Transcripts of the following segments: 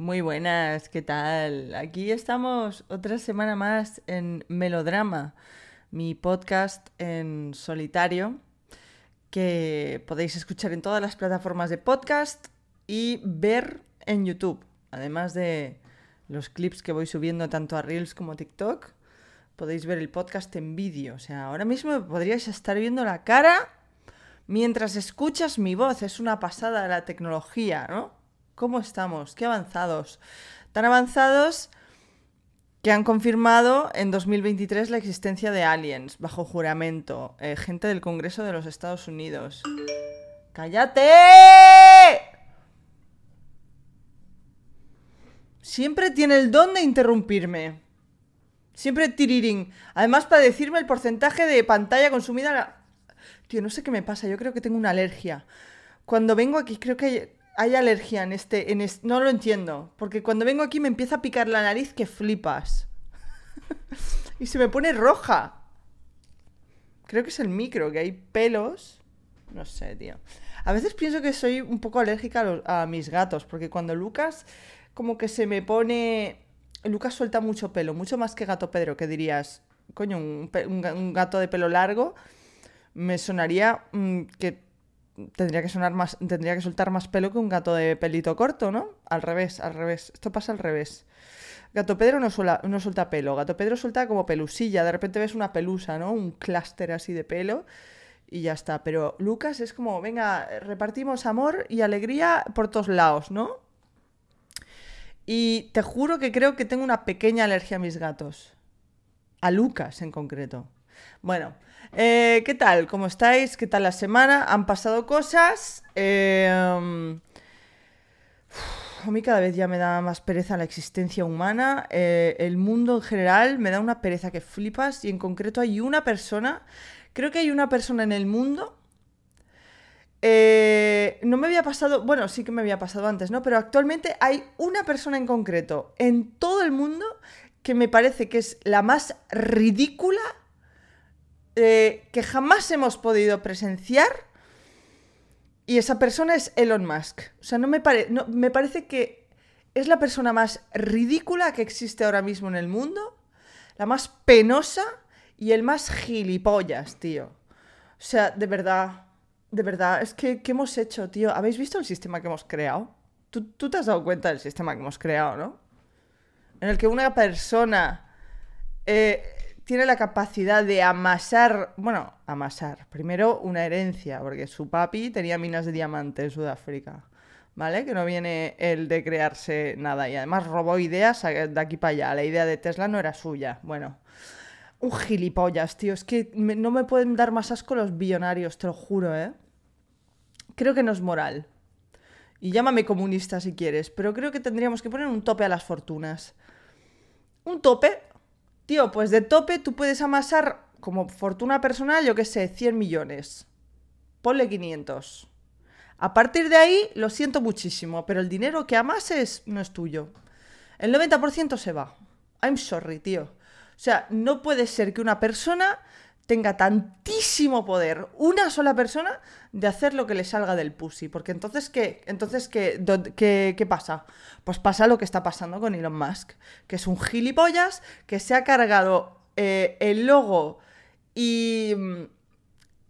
Muy buenas, ¿qué tal? Aquí estamos otra semana más en Melodrama, mi podcast en solitario que podéis escuchar en todas las plataformas de podcast y ver en YouTube. Además de los clips que voy subiendo tanto a Reels como a TikTok, podéis ver el podcast en vídeo. O sea, ahora mismo podríais estar viendo la cara mientras escuchas mi voz. Es una pasada la tecnología, ¿no? ¿Cómo estamos? ¿Qué avanzados? Tan avanzados que han confirmado en 2023 la existencia de aliens bajo juramento, eh, gente del Congreso de los Estados Unidos. ¡Cállate! Siempre tiene el don de interrumpirme. Siempre tirirín. Además, para decirme el porcentaje de pantalla consumida. Tío, no sé qué me pasa. Yo creo que tengo una alergia. Cuando vengo aquí, creo que hay alergia en este, en No lo entiendo. Porque cuando vengo aquí me empieza a picar la nariz que flipas. y se me pone roja. Creo que es el micro, que hay pelos. No sé, tío. A veces pienso que soy un poco alérgica a, mis gatos. Porque cuando Lucas como que se me pone... Lucas suelta mucho pelo, mucho más que gato Pedro, que dirías, coño, un, gato de pelo largo me sonaría mm, que tendría que sonar más, tendría que soltar más pelo que un gato de pelito corto, ¿no? Al revés, al revés. Esto pasa al revés. Gato Pedro no, no suelta pelo, Gato Pedro suelta como pelusilla, de repente ves una pelusa, ¿no? Un clúster así de pelo y ya está. Pero Lucas es como, venga, repartimos amor y alegría por todos lados, ¿no? Y te juro que creo que tengo una pequeña alergia a mis gatos. A Lucas en concreto. Bueno, eh, ¿qué tal? ¿Cómo estáis? ¿Qué tal la semana? ¿Han pasado cosas? Eh, a mí cada vez ya me da más pereza la existencia humana. Eh, el mundo en general me da una pereza que flipas. Y en concreto hay una persona, creo que hay una persona en el mundo. no me había pasado, bueno, sí que me había pasado antes, ¿no? Pero actualmente hay una persona en concreto en todo el mundo que me parece que es la más ridícula eh, que jamás hemos podido presenciar. Y esa persona es Elon Musk. O sea, no me, me parece que es la persona más ridícula que existe ahora mismo en el mundo, la más penosa y el más gilipollas, tío. O sea, de verdad, de verdad, es que, ¿qué hemos hecho, tío? ¿Habéis visto el sistema que hemos creado? ¿Tú, tú te has dado cuenta del sistema que hemos creado, ¿no? En el que una persona eh, tiene la capacidad de amasar, bueno, amasar, primero una herencia, porque su papi tenía minas de diamante en Sudáfrica, ¿vale? Que no viene el de crearse nada y además robó ideas de aquí para allá, la idea de Tesla no era suya, bueno. Un gilipollas, tío, es que no me pueden dar más asco los billonarios, te lo juro, ¿eh? Creo que no es moral. Y llámame comunista si quieres, pero creo que tendríamos que poner un tope a las fortunas. Un tope Tío, pues de tope tú puedes amasar como fortuna personal, yo qué sé, 100 millones. Ponle 500. A partir de ahí, lo siento muchísimo, pero el dinero que amases no es tuyo. El 90% se va. I'm sorry, tío. O sea, no puede ser que una persona tenga tantísimo poder, una sola persona, de hacer lo que le salga del pussy. Porque entonces, ¿qué? Entonces, ¿qué, qué, pasa? Pues pasa lo que está pasando con Elon Musk, que es un gilipollas que se ha cargado eh, el logo y mm,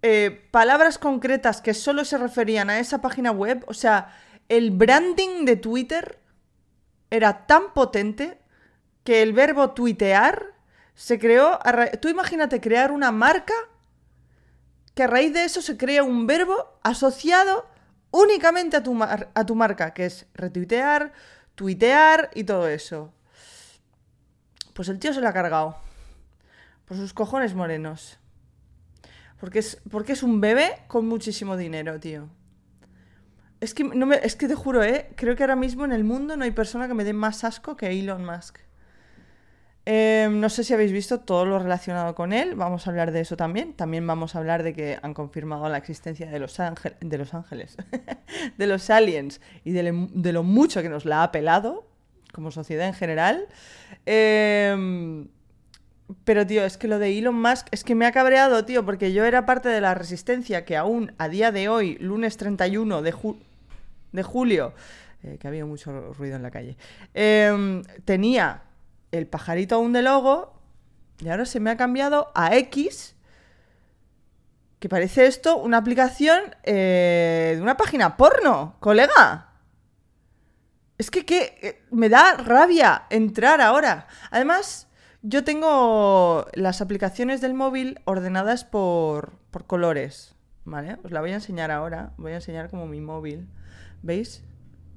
eh, palabras concretas que solo se referían a esa página web. O sea, el branding de Twitter era tan potente que el verbo tuitear se creó. Tú imagínate crear una marca que a raíz de eso se crea un verbo asociado únicamente a tu, a tu marca, que es retuitear, tuitear y todo eso. Pues el tío se lo ha cargado. Por sus cojones morenos. Porque es, porque es un bebé con muchísimo dinero, tío. Es que, no me, es que te juro, ¿eh? Creo que ahora mismo en el mundo no hay persona que me dé más asco que Elon Musk. Em, no sé si habéis visto todo lo relacionado con él, vamos a hablar de eso también. También vamos a hablar de que han confirmado la existencia de los, de los ángeles, de los aliens y de, lo mucho que nos la ha pelado como sociedad en general. Em, pero, tío, es que lo de Elon Musk es que me ha cabreado, tío, porque yo era parte de la resistencia que aún a día de hoy, lunes 31 de, de julio, eh, que había mucho ruido en la calle. Em, tenía el pajarito aún de logo y ahora se me ha cambiado a X, que parece esto una aplicación eh, de una página porno, colega. Es que, que me da rabia entrar ahora. Además, yo tengo las aplicaciones del móvil ordenadas por, por colores, ¿vale? Os la voy a enseñar ahora. Voy a enseñar como mi móvil. ¿Veis?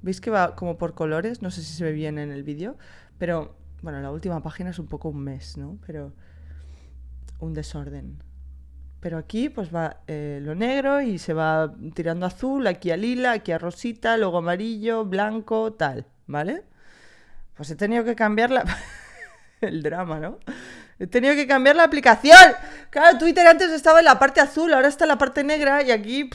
¿Veis que va como por colores? No sé si se ve bien en el vídeo, pero bueno, la última página es un poco un mes, ¿no? Pero un desorden. Pero aquí pues va eh, lo negro y se va tirando azul, aquí a lila, aquí a rosita, luego amarillo, blanco, tal, ¿vale? Pues he tenido que cambiar la... el drama, ¿no? He tenido que cambiar la aplicación. Claro, Twitter antes estaba en la parte azul, ahora está en la parte negra y aquí...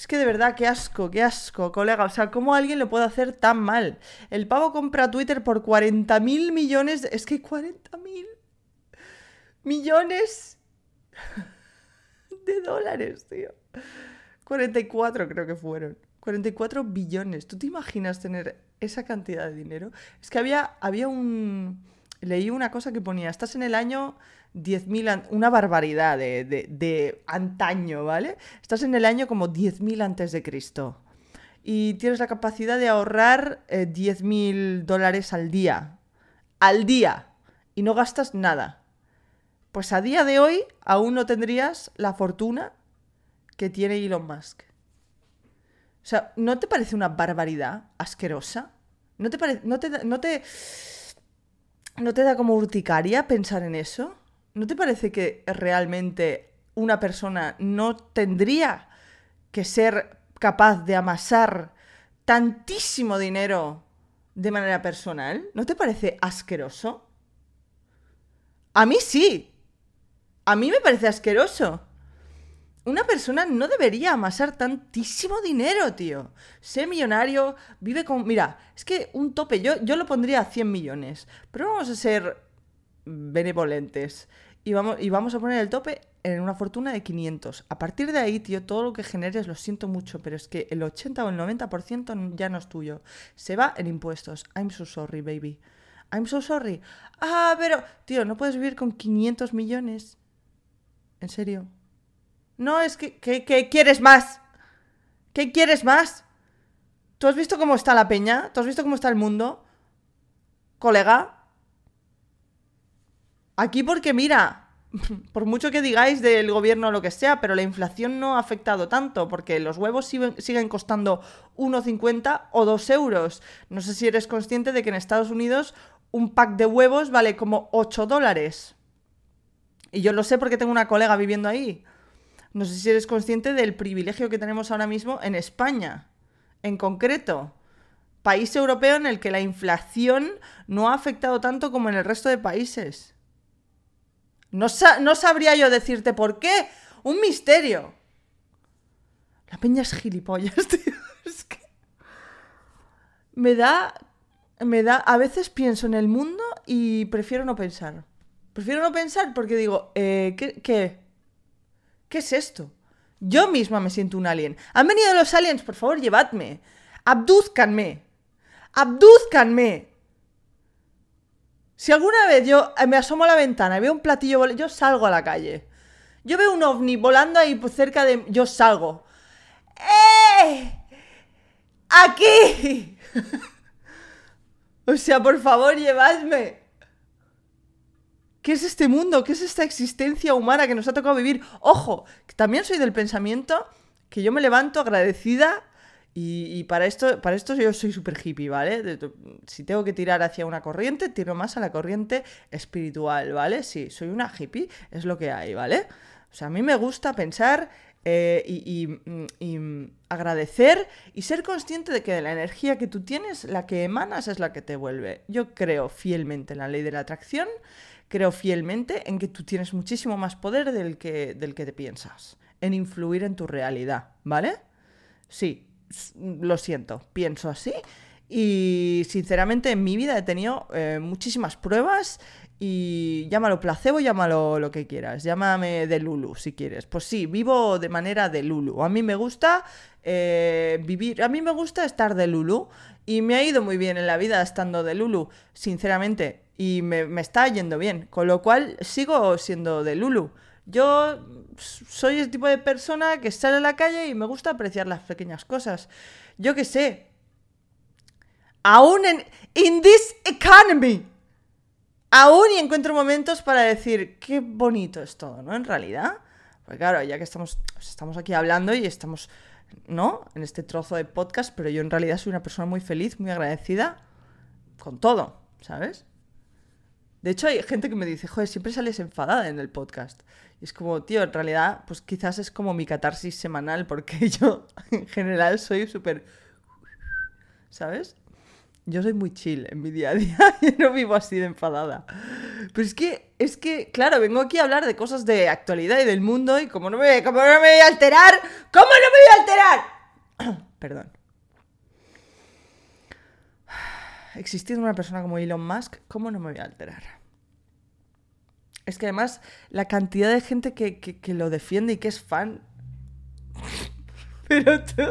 es que de verdad, qué asco, qué asco, colega. O sea, ¿cómo alguien lo puede hacer tan mal? El pavo compra Twitter por 40 mil millones. Es que 40 mil millones de dólares, tío. 44 creo que fueron. 44 billones. ¿Tú te imaginas tener esa cantidad de dinero? Es que había, había un leí una cosa que ponía, estás en el año 10.000, una barbaridad de, de, antaño, ¿vale? Estás en el año como 10.000 antes de Cristo. Y tienes la capacidad de ahorrar 10.000 eh, dólares al día. Al día. Y no gastas nada. Pues a día de hoy aún no tendrías la fortuna que tiene Elon Musk. O sea, ¿no te parece una barbaridad asquerosa? ¿No te. No te, no te ¿No te da como urticaria pensar en eso? ¿No te parece que realmente una persona no tendría que ser capaz de amasar tantísimo dinero de manera personal? ¿No te parece asqueroso? A mí sí. A mí me parece asqueroso. Una persona no debería amasar tantísimo dinero, tío. Sé millonario, vive con... Mira, es que un tope, yo, yo lo pondría a 100 millones, pero vamos a ser benevolentes. Y vamos, y vamos a poner el tope en una fortuna de 500. A partir de ahí, tío, todo lo que generes, lo siento mucho, pero es que el 80 o el 90% ya no es tuyo. Se va en impuestos. I'm so sorry, baby. I'm so sorry. Ah, pero, tío, no puedes vivir con 500 millones. ¿En serio? No, es que, ¿qué quieres más? ¿Qué quieres más? ¿Tú has visto cómo está la peña? ¿Tú has visto cómo está el mundo? Colega. Aquí porque mira, por mucho que digáis del gobierno o lo que sea, pero la inflación no ha afectado tanto, porque los huevos siguen, costando 1,50 o 2 euros. No sé si eres consciente de que en Estados Unidos un pack de huevos vale como 8 dólares. Y yo lo sé porque tengo una colega viviendo ahí. No sé si eres consciente del privilegio que tenemos ahora mismo en España, en concreto. País europeo en el que la inflación no ha afectado tanto como en el resto de países. No, no sabría yo decirte por qué. Un misterio. La peña es gilipollas, tío. Es que... Me da... Me da... A veces pienso en el mundo y prefiero no pensar. Prefiero no pensar porque digo, eh, ¿qué, ¿qué? ¿Qué es esto? Yo misma me siento un alien. Han venido los aliens, por favor, llevadme. Abduzcanme. Abduzcanme. Si alguna vez yo me asomo a la ventana y veo un platillo volando, yo salgo a la calle. Yo veo un ovni volando ahí cerca de... Yo salgo. ¡Eh! ¡Aquí! o sea, por favor, llevadme. ¿Qué es este mundo? ¿Qué es esta existencia humana que nos ha tocado vivir? Ojo, también soy del pensamiento que yo me levanto agradecida y, para, esto, para esto yo soy súper hippie, ¿vale? si tengo que tirar hacia una corriente, tiro más a la corriente espiritual, ¿vale? Sí, soy una hippie, es lo que hay, ¿vale? O sea, a mí me gusta pensar eh, y, agradecer y ser consciente de que de la energía que tú tienes, la que emanas es la que te vuelve. Yo creo fielmente en la ley de la atracción creo fielmente en que tú tienes muchísimo más poder del que, del que te piensas, en influir en tu realidad, ¿vale? Sí, lo siento, pienso así. Y sinceramente en mi vida he tenido eh, muchísimas pruebas y llámalo placebo, llámalo lo que quieras, llámame de Lulu si quieres. Pues sí, vivo de manera de Lulu. A mí me gusta eh, vivir. A mí me gusta estar de Lulu y me ha ido muy bien en la vida estando de Lulu, sinceramente, y me, me está yendo bien, con lo cual sigo siendo de Lulu. Yo soy el tipo de persona que sale a la calle y me gusta apreciar las pequeñas cosas. Yo qué sé. Aún en in this economy, aún y encuentro momentos para decir qué bonito es todo, ¿no? En realidad, pues claro, ya que estamos estamos aquí hablando y estamos, ¿no? En este trozo de podcast, pero yo en realidad soy una persona muy feliz, muy agradecida con todo, ¿sabes? De hecho, hay gente que me dice, joder, siempre sales enfadada en el podcast. Y es como, tío, en realidad, pues quizás es como mi catarsis semanal, porque yo en general soy súper... ¿Sabes? Yo soy muy chill en mi día a día, yo no vivo así de enfadada. Pero es que, es que, claro, vengo aquí a hablar de cosas de actualidad y del mundo y como no me, como no me voy a alterar, ¿cómo no me voy a alterar? Perdón. Existiendo una persona como Elon Musk, ¿cómo no me voy a alterar? Es que además la cantidad de gente que, que, lo defiende y que es fan... Pero tú...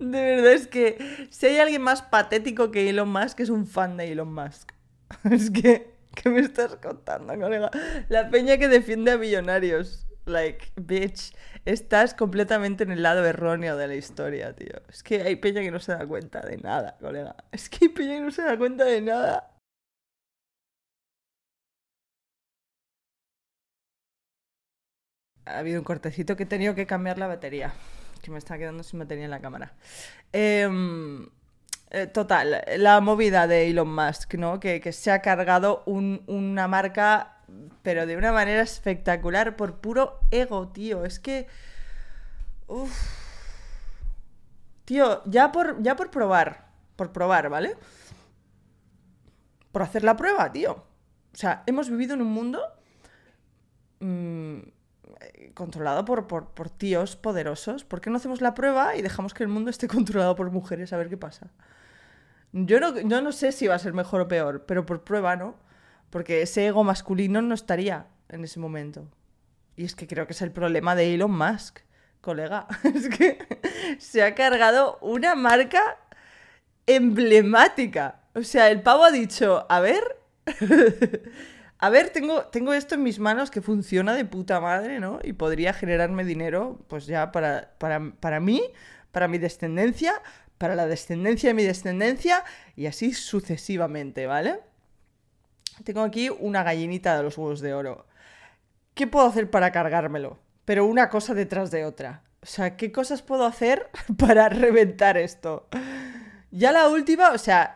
De verdad es que si hay alguien más patético que Elon Musk, es un fan de Elon Musk. Es que, ¿qué me estás contando, colega? La peña que defiende a millonarios. Like, bitch, estás completamente en el lado erróneo de la historia, tío. Es que hay peña que no se da cuenta de nada, colega. Es que hay peña que no se da cuenta de nada. Ha habido un cortecito que he tenido que cambiar la batería que me está quedando sin batería en la cámara. Em, eh, total, la movida de Elon Musk, ¿no? Que, que se ha cargado un- una marca, pero de una manera espectacular, por puro ego, tío. Es que. Uf. Tío, ya por, ya por probar. Por probar, ¿vale? Por hacer la prueba, tío. O sea, hemos vivido en un mundo. mm, controlado por, por, por tíos poderosos. ¿Por qué no hacemos la prueba y dejamos que el mundo esté controlado por mujeres a ver qué pasa? Yo no, yo no sé si va a ser mejor o peor, pero por prueba no. Porque ese ego masculino no estaría en ese momento. Y es que creo que es el problema de Elon Musk, colega. Es que se ha cargado una marca emblemática. O sea, el pavo ha dicho, a ver, a ver, tengo, tengo esto en mis manos que funciona de puta madre, ¿no? Y podría generarme dinero, pues ya para, para, para mí, para mi descendencia, para la descendencia de mi descendencia y así sucesivamente, ¿vale? Tengo aquí una gallinita de los huevos de oro. ¿Qué puedo hacer para cargármelo? Pero una cosa detrás de otra. O sea, ¿qué cosas puedo hacer para reventar esto? Ya la última, o sea,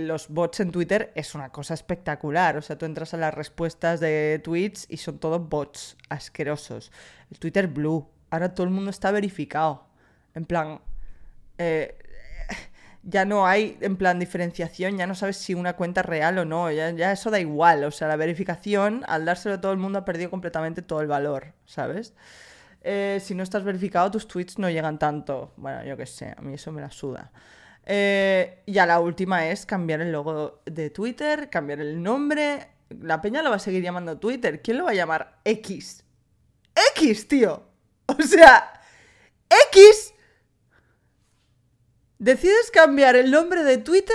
los bots en Twitter es una cosa espectacular. O sea, tú entras a las respuestas de tweets y son todos bots asquerosos. El Twitter Blue. Ahora todo el mundo está verificado. En plan, eh, ya no hay, en plan, diferenciación, ya no sabes si una cuenta es real o no, ya, ya eso da igual, o sea, la verificación, al dárselo a todo el mundo, ha perdido completamente todo el valor, ¿sabes? Eh, si no estás verificado, tus tweets no llegan tanto, bueno, yo qué sé, a mí eso me la suda. Eh, ya la última es cambiar el logo de Twitter, cambiar el nombre, la peña lo va a seguir llamando Twitter, ¿quién lo va a llamar X? X, tío, o sea, X decides cambiar el nombre de Twitter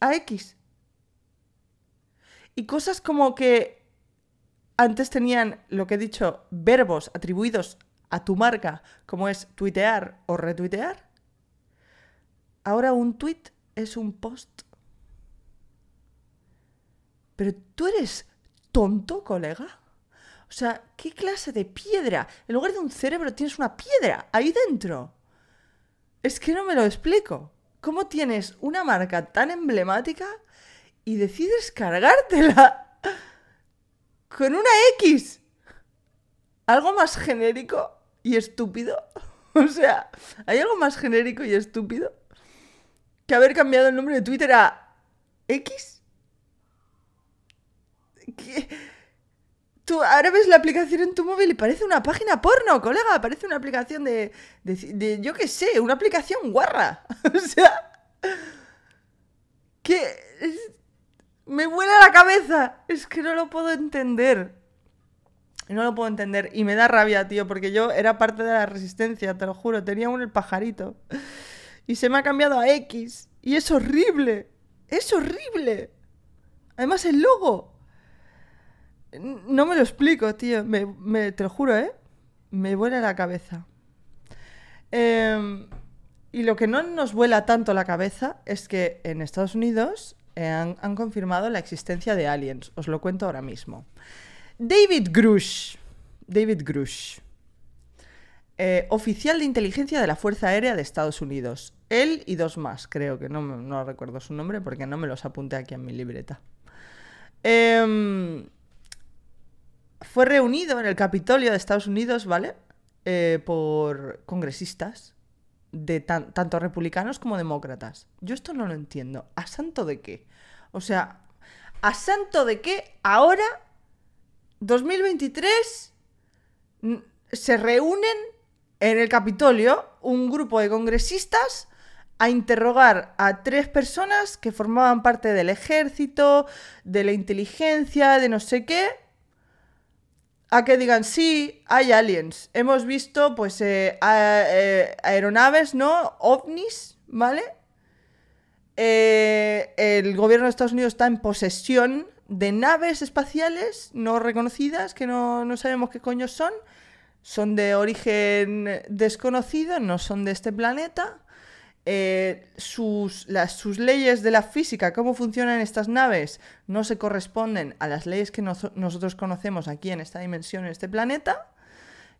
a X. Y cosas como que antes tenían, lo que he dicho, verbos atribuidos a tu marca, como es tuitear o retuitear. Ahora un tweet es un post. Pero tú eres tonto, colega. O sea, ¿qué clase de piedra? En lugar de un cerebro tienes una piedra ahí dentro. Es que no me lo explico. ¿Cómo tienes una marca tan emblemática y decides cargártela con una X? ¿Algo más genérico y estúpido? O sea, ¿hay algo más genérico y estúpido que haber cambiado el nombre de Twitter a X? ¿Qué? Tú ahora ves la aplicación en tu móvil y parece una página porno, colega. Parece una aplicación de, de, de- yo qué sé, una aplicación guarra. O sea, que me vuela la cabeza. Es que no lo puedo entender. No lo puedo entender. Y me da rabia, tío, porque yo era parte de la resistencia, te lo juro. Tenía un el pajarito. Y se me ha cambiado a X. Y es horrible. Es horrible. Además, el logo. No me lo explico, tío. Me, te lo juro, ¿eh? Me vuela la cabeza. Em, y lo que no nos vuela tanto la cabeza es que en Estados Unidos eh, han, confirmado la existencia de aliens. Os lo cuento ahora mismo. David Grush. David Grush. Eh, oficial de inteligencia de la Fuerza Aérea de Estados Unidos. Él y dos más, creo que no, no recuerdo su nombre porque no me los apunté aquí en mi libreta. Em, fue reunido en el Capitolio de Estados Unidos, ¿vale? Eh, por congresistas de tanto republicanos como demócratas. Yo esto no lo entiendo. ¿A santo de qué? O sea, ¿a santo de qué ahora, 2023, se reúnen en el Capitolio un grupo de congresistas a interrogar a tres personas que formaban parte del ejército, de la inteligencia, de no sé qué, a que digan, sí, hay aliens. Hemos visto, pues, eh, eh, aeronaves, ¿no? OVNIs, ¿vale? Eh, el gobierno de Estados Unidos está en posesión de naves espaciales no reconocidas, que no, no sabemos qué coño son. Son de origen desconocido, no son de este planeta. Eh, sus, las, sus leyes de la física, cómo funcionan estas naves, no se corresponden a las leyes que nosotros conocemos aquí en esta dimensión, en este planeta.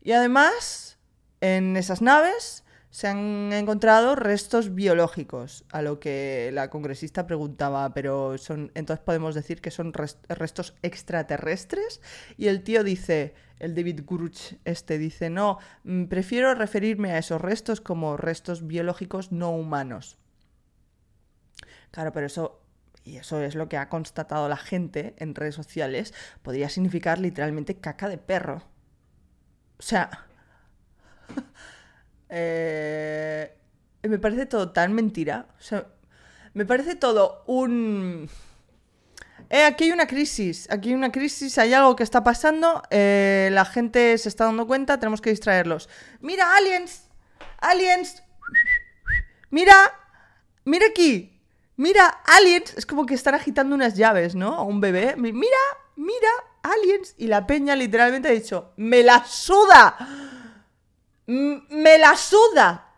Y además, en esas naves se han encontrado restos biológicos, a lo que la congresista preguntaba, pero son, entonces podemos decir que son restos extraterrestres. Y el tío dice, el David Gruch este dice, no, mm, prefiero referirme a esos restos como restos biológicos no humanos. Claro, pero eso, y eso es lo que ha constatado la gente en redes sociales, podría significar literalmente caca de perro. O sea... Eh, me parece todo tan mentira. Me parece todo un... Eh, aquí hay una crisis, aquí hay una crisis, hay algo que está pasando, eh, la gente se está dando cuenta, tenemos que distraerlos. Mira, aliens, aliens, mira, mira aquí, mira, aliens, es como que están agitando unas llaves, ¿no? A un bebé, mira, mira, aliens, y la peña literalmente ha dicho, me la suda me la suda.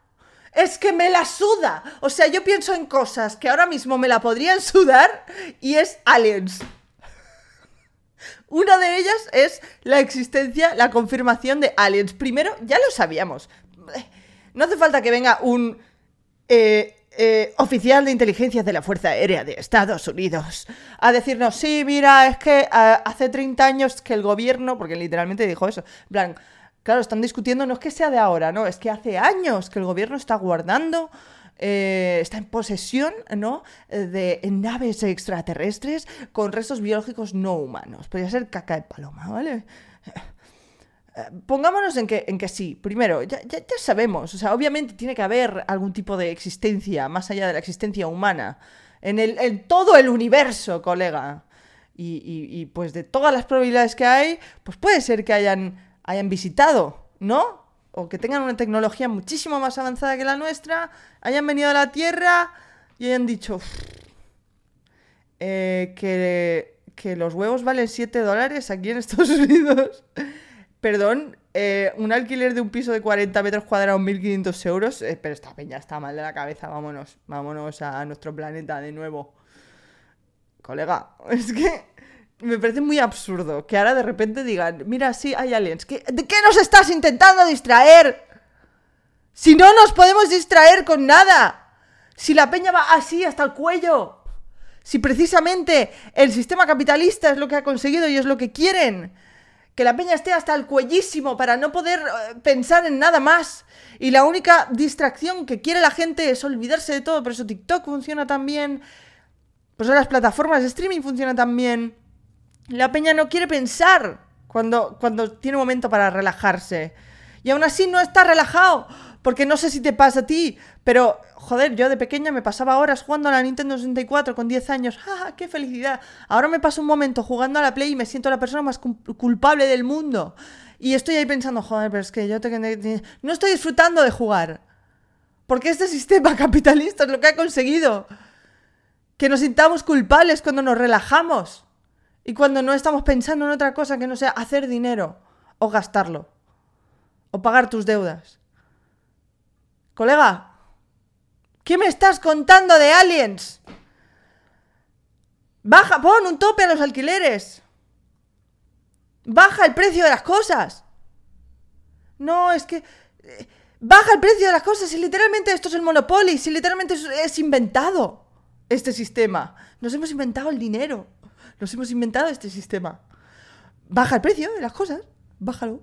Es que me la suda. O sea, yo pienso en cosas que ahora mismo me la podrían sudar y es aliens. Una de ellas es la existencia, la confirmación de aliens. Primero, ya lo sabíamos. No hace falta que venga un eh, eh, oficial de inteligencia de la Fuerza Aérea de Estados Unidos a decirnos, sí, mira, es que eh, hace 30 años que el gobierno, porque literalmente dijo eso, en plan, Claro, están discutiendo, no es que sea de ahora, no, es que hace años que el gobierno está guardando, eh, está en posesión, ¿no? De naves extraterrestres con restos biológicos no humanos. Podría ser caca de paloma, ¿vale? Eh, pongámonos en que, en que sí. Primero, ya, ya, sabemos, o sea, obviamente tiene que haber algún tipo de existencia más allá de la existencia humana en, el, todo el universo, colega. Y, y pues de todas las probabilidades que hay, pues puede ser que hayan hayan visitado, ¿no? O que tengan una tecnología muchísimo más avanzada que la nuestra, hayan venido a la Tierra y hayan dicho eh, que, que, los huevos valen 7 dólares aquí en Estados Unidos. Perdón, eh, un alquiler de un piso de 40 metros cuadrados, 1.500 euros. Eh, pero esta peña está mal de la cabeza, vámonos. Vámonos a nuestro planeta de nuevo. Colega, es que me parece muy absurdo que ahora de repente digan, mira, sí, hay aliens. ¿De qué nos estás intentando distraer? Si no nos podemos distraer con nada. Si la peña va así hasta el cuello. Si precisamente el sistema capitalista es lo que ha conseguido y es lo que quieren. Que la peña esté hasta el cuellísimo para no poder eh, pensar en nada más. Y la única distracción que quiere la gente es olvidarse de todo. Por eso TikTok funciona tan bien. Por eso las plataformas de streaming funcionan tan bien. La peña no quiere pensar cuando, cuando tiene momento para relajarse. Y aún así no está relajado Porque no sé si te pasa a ti, pero joder, yo de pequeña me pasaba horas jugando a la Nintendo 64 con 10 años. ¡Ah, qué felicidad! Ahora me paso un momento jugando a la Play y me siento la persona más culpable del mundo. Y estoy ahí pensando, joder, pero es que yo no estoy disfrutando de jugar. Porque este sistema capitalista es lo que ha conseguido. Que nos sintamos culpables cuando nos relajamos. Y cuando no estamos pensando en otra cosa que no sea hacer dinero o gastarlo. O pagar tus deudas. Colega, ¿qué me estás contando de aliens? Baja, pon un tope a los alquileres. Baja el precio de las cosas. No, es que... Eh, baja el precio de las cosas. Y literalmente esto es el Monopoly. Si literalmente es, inventado este sistema. Nos hemos inventado el dinero. Nos hemos inventado este sistema. Baja el precio de las cosas. Bájalo.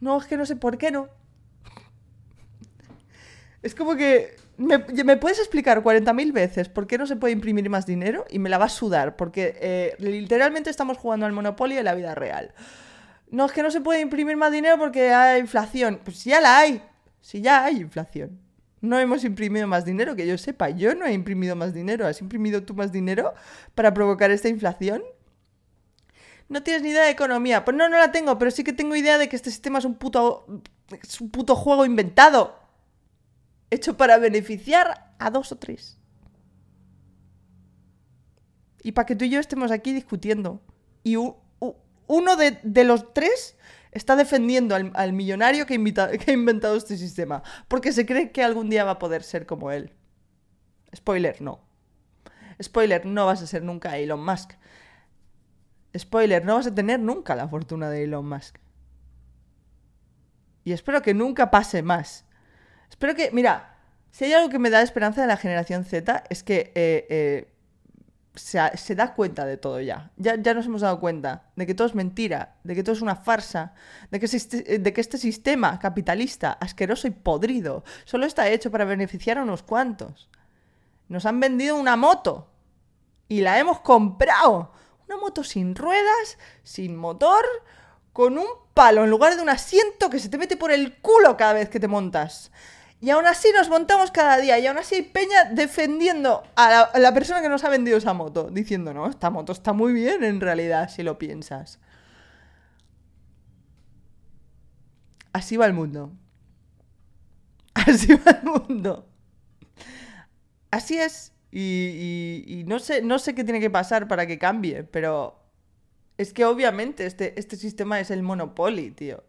No, es que no sé por qué no. Es como que ¿Me, puedes explicar 40.000 veces por qué no se puede imprimir más dinero? Y me la va a sudar, porque eh, literalmente estamos jugando al Monopoly en la vida real. No, es que no se puede imprimir más dinero porque hay inflación. Pues ya la hay. Si ya hay inflación. No hemos imprimido más dinero, que yo sepa. Yo no he imprimido más dinero. ¿Has imprimido tú más dinero para provocar esta inflación? No tienes ni idea de economía. Pues no, no la tengo, pero sí que tengo idea de que este sistema es un puto. Es un puto juego inventado hecho para beneficiar a dos o tres. Y para que tú y yo estemos aquí discutiendo. Y uno de, los tres está defendiendo al, millonario que, ha inventado este sistema. Porque se cree que algún día va a poder ser como él. Spoiler, no. Spoiler, no vas a ser nunca Elon Musk. Spoiler, no vas a tener nunca la fortuna de Elon Musk. Y espero que nunca pase más. Espero que, mira, si hay algo que me da esperanza de la generación Z es que eh, eh, se, da cuenta de todo ya. ya. Ya nos hemos dado cuenta de que todo es mentira, de que todo es una farsa, de que, de que este sistema capitalista asqueroso y podrido solo está hecho para beneficiar a unos cuantos. Nos han vendido una moto y la hemos comprado. Una moto sin ruedas, sin motor, con un palo en lugar de un asiento que se te mete por el culo cada vez que te montas. Y aún así nos montamos cada día y aún así hay Peña defendiendo a la, persona que nos ha vendido esa moto, diciendo, no, esta moto está muy bien en realidad, si lo piensas. Así va el mundo. Así va el mundo. Así es. Y, no, sé, no sé qué tiene que pasar para que cambie, pero es que obviamente este, este sistema es el Monopoly, tío.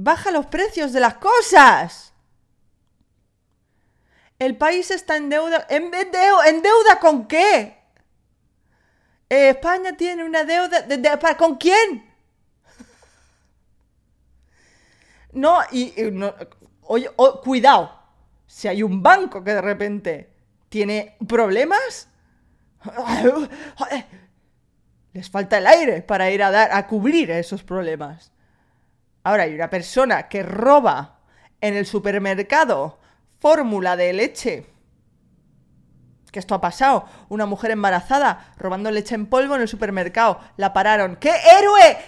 Baja los precios de las cosas. El país está en deuda. ¿En, deuda con qué? España tiene una deuda. De, ¿Con quién? No, y, cuidado. Si hay un banco que de repente tiene problemas, les falta el aire para ir a dar a cubrir esos problemas. Ahora hay una persona que roba en el supermercado fórmula de leche. Que esto ha pasado. Una mujer embarazada robando leche en polvo en el supermercado. La pararon. ¡Qué héroe!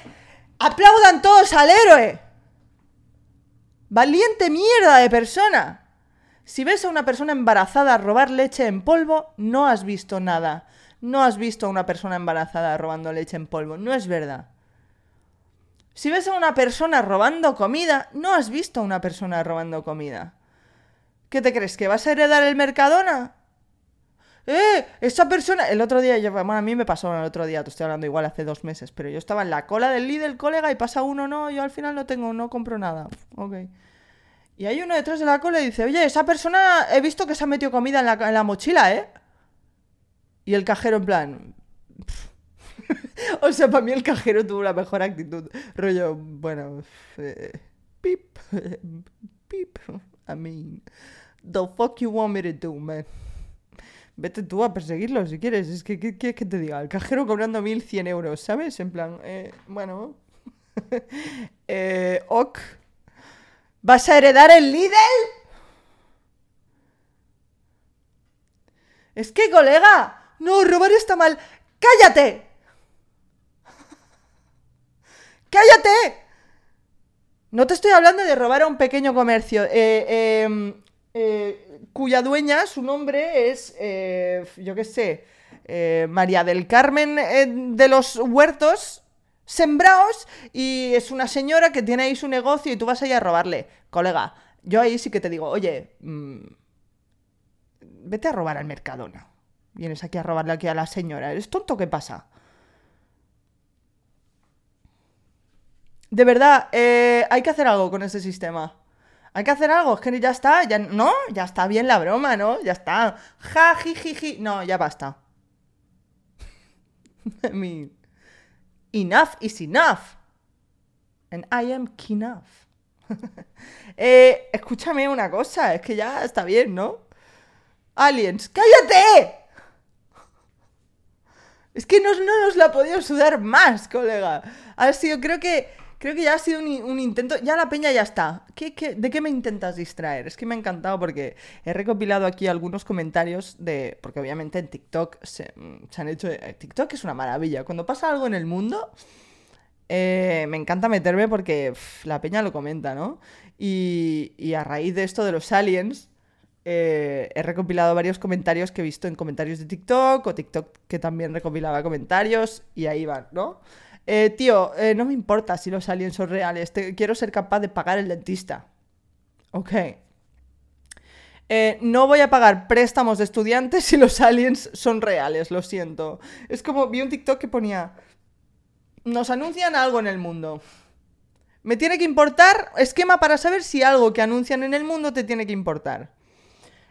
¡Aplaudan todos al héroe! Valiente mierda de persona. Si ves a una persona embarazada robar leche en polvo, no has visto nada. No has visto a una persona embarazada robando leche en polvo. No es verdad. Si ves a una persona robando comida, no has visto a una persona robando comida. ¿Qué te crees? ¿Que vas a heredar el Mercadona? ¡Eh! Esa persona. El otro día, bueno, a mí me pasó el otro día, te estoy hablando igual hace dos meses, pero yo estaba en la cola del Lidl, colega, y pasa uno, no, yo al final no tengo, no compro nada. Ok. Y hay uno detrás de la cola y dice, oye, esa persona he visto que se ha metido comida en la, en la mochila, ¿eh? Y el cajero en plan, o sea, para mí el cajero tuvo la mejor actitud. Rollo, bueno, eh, pip, pip. I mean, the fuck you want me to do, man? Vete tú a perseguirlo si quieres. Es que, ¿qué quieres que te diga? El cajero cobrando 1100 euros, ¿sabes? En plan, eh, bueno. eh, ok. ¿Vas a heredar el Lidl? Es que, colega, no, robar está mal. ¡Cállate! ¡Cállate! No te estoy hablando de robar a un pequeño comercio. Eh, em, eh, cuya dueña, su nombre es, eh, yo qué sé, María del Carmen de los Huertos Sembraos y es una señora que tiene ahí su negocio y tú vas ahí a robarle. Colega, yo ahí sí que te digo, oye, mm, vete a robar al Mercadona. Vienes aquí a robarle aquí a la señora. ¿Eres tonto? ¿Qué pasa? De verdad, eh, hay que hacer algo con ese sistema. Hay que hacer algo, es que ya está, ya no, ya está bien la broma, ¿no? Ya está. Ja, ji, ji. No, ya basta. I mean, enough is enough. And I am enough. eh, escúchame una cosa, es que ya está bien, ¿no? Aliens, ¡cállate! Es que no, no nos la podido sudar más, colega. Ha sido, creo que Creo que ya ha sido un, intento. Ya la peña ya está. ¿Qué, de qué me intentas distraer? Es que me ha encantado porque he recopilado aquí algunos comentarios de. Porque obviamente en TikTok se, han hecho. Eh, TikTok es una maravilla. Cuando pasa algo en el mundo. Eh, me encanta meterme porque la peña lo comenta, ¿no? Y, a raíz de esto de los aliens, eh, he recopilado varios comentarios que he visto en comentarios de TikTok o TikTok que también recopilaba comentarios y ahí van, ¿no? Eh, tío, eh, no me importa si los aliens son reales. quiero ser capaz de pagar el dentista. Ok. Eh, no voy a pagar préstamos de estudiantes si los aliens son reales, lo siento. Es como vi un TikTok que ponía. Nos anuncian algo en el mundo. Me tiene que importar esquema para saber si algo que anuncian en el mundo te tiene que importar.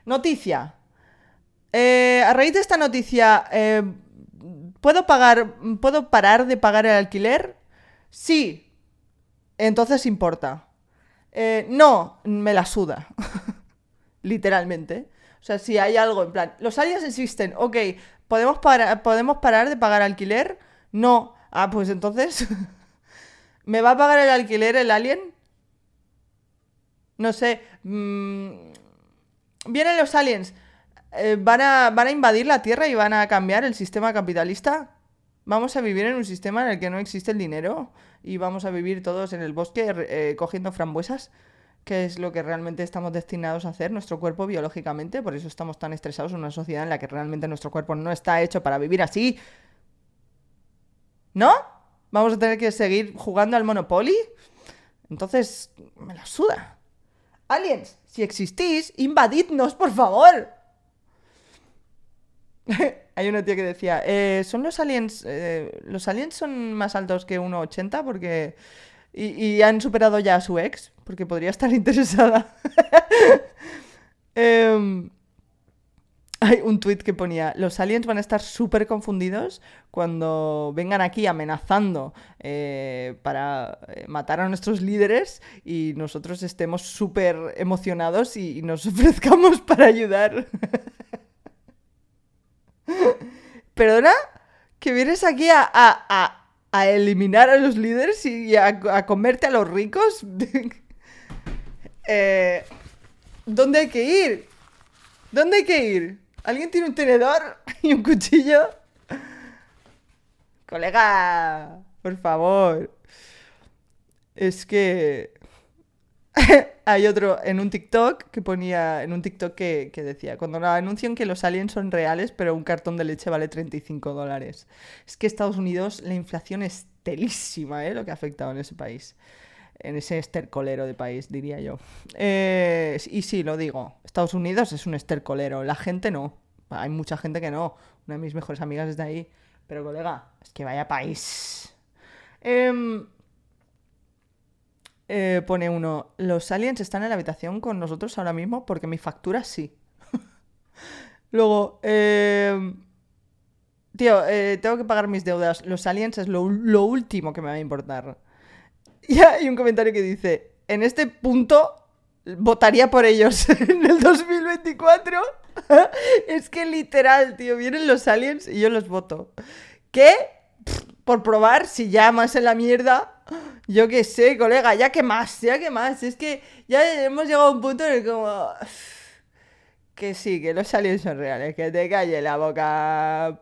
Noticia. a raíz de esta noticia, ¿Puedo pagar, puedo parar de pagar el alquiler? Sí. Entonces importa. Eh, no, me la suda. Literalmente. O sea, si hay algo en plan, los aliens existen, ok, ¿podemos, ¿podemos parar de pagar alquiler? No. Ah, pues entonces, ¿me va a pagar el alquiler el alien? No sé. Mm, vienen los aliens. Eh, van, a, invadir la Tierra y van a cambiar el sistema capitalista. Vamos a vivir en un sistema en el que no existe el dinero y vamos a vivir todos en el bosque eh, cogiendo frambuesas, que es lo que realmente estamos destinados a hacer, nuestro cuerpo biológicamente. Por eso estamos tan estresados en una sociedad en la que realmente nuestro cuerpo no está hecho para vivir así. ¿No? ¿Vamos a tener que seguir jugando al Monopoly? Entonces, me la suda. Aliens, si existís, invadidnos, por favor. Hay una tía que decía, eh, ¿son los aliens, eh, los aliens son más altos que 1,80 porque... Y, han superado ya a su ex, porque podría estar interesada. Em, hay un tuit que ponía, los aliens van a estar súper confundidos cuando vengan aquí amenazando eh, para matar a nuestros líderes y nosotros estemos súper emocionados y nos ofrezcamos para ayudar. ¿Perdona? ¿Que vienes aquí a, eliminar a los líderes y a, comerte a los ricos? Eh, ¿Dónde hay que ir? ¿Dónde hay que ir? ¿Alguien tiene un tenedor y un cuchillo? Colega, por favor. Es que... Hay otro en un TikTok que ponía, en un TikTok que, decía, cuando anuncian que los aliens son reales, pero un cartón de leche vale 35 dólares. Es que Estados Unidos, la inflación es telísima, ¿eh? Lo que ha afectado en ese país. En ese estercolero de país, diría yo. Eh, y sí, lo digo. Estados Unidos es un estercolero. La gente no. Hay mucha gente que no. Una de mis mejores amigas es de ahí. Pero, colega, es que vaya país. Eh, eh, pone uno, los aliens están en la habitación con nosotros ahora mismo porque mi factura sí. Luego, eh, tío, eh, tengo que pagar mis deudas. Los aliens es lo, último que me va a importar. Y hay un comentario que dice, en este punto votaría por ellos en el 2024. es que literal, tío, vienen los aliens y yo los voto. ¿Qué? por probar, si ya más en la mierda, yo qué sé, colega, ya que más, ya que más. Es que ya hemos llegado a un punto en el que como... que sí, que los aliens son reales, que te calle la boca,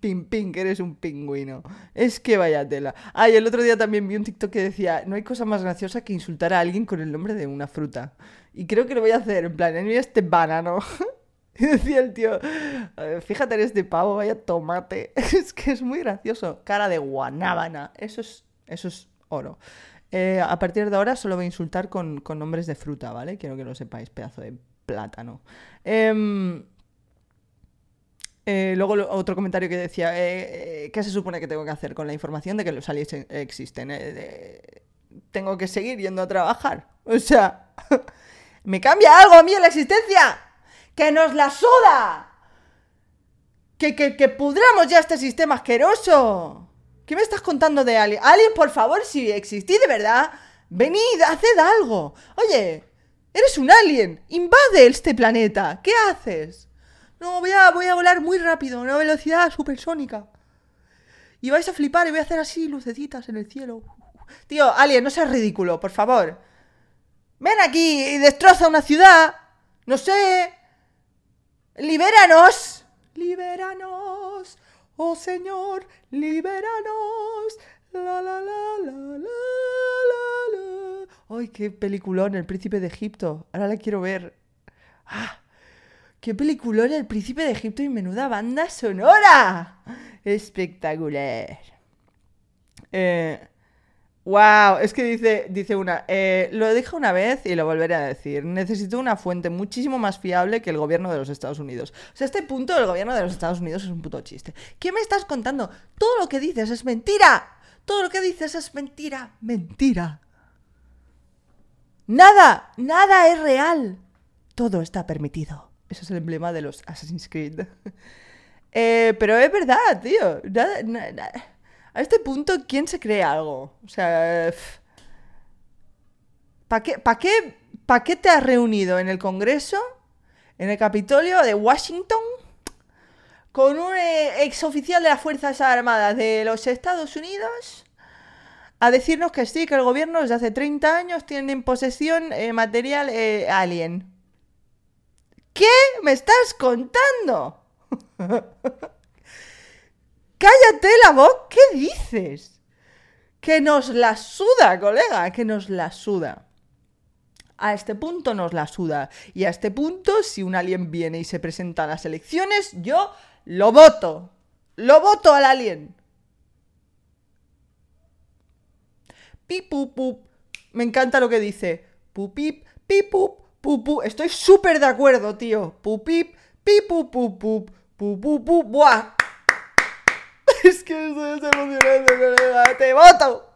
pin pin, que eres un pingüino. Es que vaya tela. Ay, el otro día también vi un TikTok que decía, no hay cosa más graciosa que insultar a alguien con el nombre de una fruta. Y creo que lo voy a hacer, en plan, mira este banano. Y decía el tío, fíjate en este pavo, vaya tomate. Es que es muy gracioso. Cara de guanábana. Eso es, eso es Eh, a partir de ahora solo voy a insultar con, con nombres de fruta, ¿vale? Quiero que lo sepáis, pedazo de plátano. Em, eh, luego otro comentario que decía, eh, ¿qué se supone que tengo que hacer con la información de que los aliens e-, existen? tengo que seguir yendo a trabajar. O sea, ¿me cambia algo a mí en la existencia? ¡Que nos la suda! ¡Que, que, que pudramos ya este sistema asqueroso! ¿Qué me estás contando de Alien? Alien, por favor, si existís de verdad, venid, haced algo. Oye, Eres un alien. Invade este planeta. ¿Qué haces? No, voy a, voy a volar muy rápido, a una velocidad supersónica. Y vais a flipar y voy a hacer así lucecitas en el cielo. Tío, alien, no seas ridículo, por favor. Ven aquí y destroza una ciudad. No sé. Libéranos. Libéranos. Oh Señor, libéranos. La la la la la la la. ¡Ay, qué peliculón! El Príncipe de Egipto. Ahora la quiero ver. ¡Ah! ¡Qué peliculón! El Príncipe de Egipto y menuda banda sonora. Espectacular. Eh, wow, es que dice, dice una, eh, lo dije una vez y lo volveré a decir, necesito una fuente muchísimo más fiable que el gobierno de los Estados Unidos. O sea, este punto del gobierno de los Estados Unidos es un puto chiste. ¿Qué me estás contando? Todo lo que dices es mentira. Todo lo que dices es mentira. Mentira. Nada, nada es real. Todo está permitido. Eso es el emblema de los Assassin's Creed. Eh, pero es verdad, tío. A este punto, ¿quién se cree algo? O sea... ¿Para qué, qué, pa qué te has reunido en el Congreso, en el Capitolio de Washington, con un eh, exoficial de las Fuerzas Armadas de los Estados Unidos a decirnos que sí, que el gobierno desde hace 30 años tiene en posesión eh, material eh, alien. ¿Qué me estás contando? Cállate la voz, ¿qué dices? Que nos la suda, colega, que nos la suda. A este punto nos la suda. Y a este punto, si un alien viene y se presenta a las elecciones, yo lo voto. Lo voto al alien. Pip, Me encanta lo que dice. Pupip, pipup, pupu. Estoy súper de acuerdo, tío. Pupip, pipup, pupup, pupup, ¡Buah! Es que estoy emocionante, colega. ¡Te voto!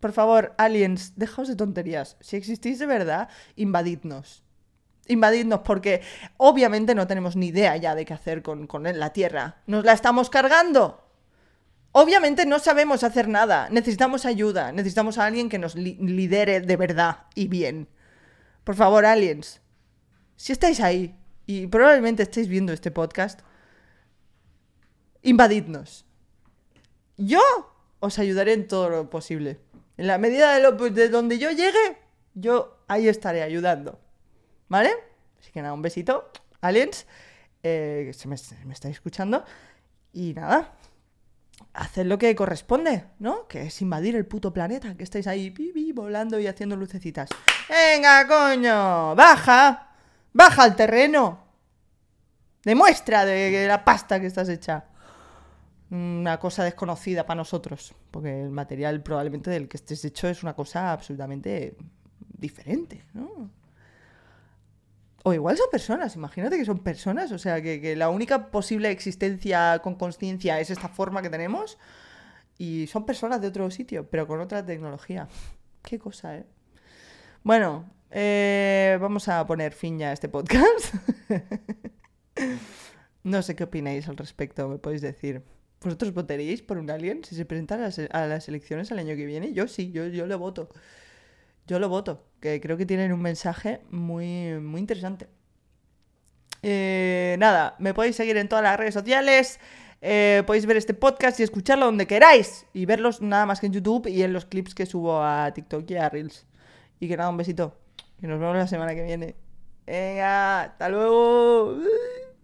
Por favor, aliens, dejaos de tonterías. Si existís de verdad, invadidnos. Invadidnos, porque obviamente no tenemos ni idea ya de qué hacer con, con la Tierra. Nos la estamos cargando. Obviamente no sabemos hacer nada, necesitamos ayuda, necesitamos a alguien que nos lidere de verdad y bien. Por favor, aliens, si estáis ahí y probablemente estéis viendo este podcast, invadidnos. Yo os ayudaré en todo lo posible. En la medida de, lo, de donde yo llegue, yo ahí estaré ayudando. ¿Vale? Así que nada, un besito, aliens, eh, se me, me estáis escuchando. Y nada, haced lo que corresponde, ¿no? Que es invadir el puto planeta, que estáis ahí volando y haciendo lucecitas. Venga, coño, baja, baja al terreno. Demuestra de la pasta que estás hecha. Una cosa desconocida para nosotros, porque el material probablemente del que estés hecho es una cosa absolutamente diferente, ¿no? O igual son personas, imagínate que son personas, o sea, que, la única posible existencia con conciencia es esta forma que tenemos y son personas de otro sitio, pero con otra tecnología. Qué cosa, ¿eh? Bueno, eh, vamos a poner fin ya a este podcast. no sé qué opináis al respecto, me podéis decir. ¿Vosotros votaríais por un alien si se presentara a las, elecciones el año que viene? Yo sí, yo, yo le voto. Yo lo voto, que creo que tienen un mensaje muy, muy interesante. Eh, nada, me podéis seguir en todas las redes sociales. Eh, podéis ver este podcast y escucharlo donde queráis. Y verlos nada más que en YouTube y en los clips que subo a TikTok y a Reels. Y que nada, un besito. Y nos vemos la semana que viene. Venga, hasta luego.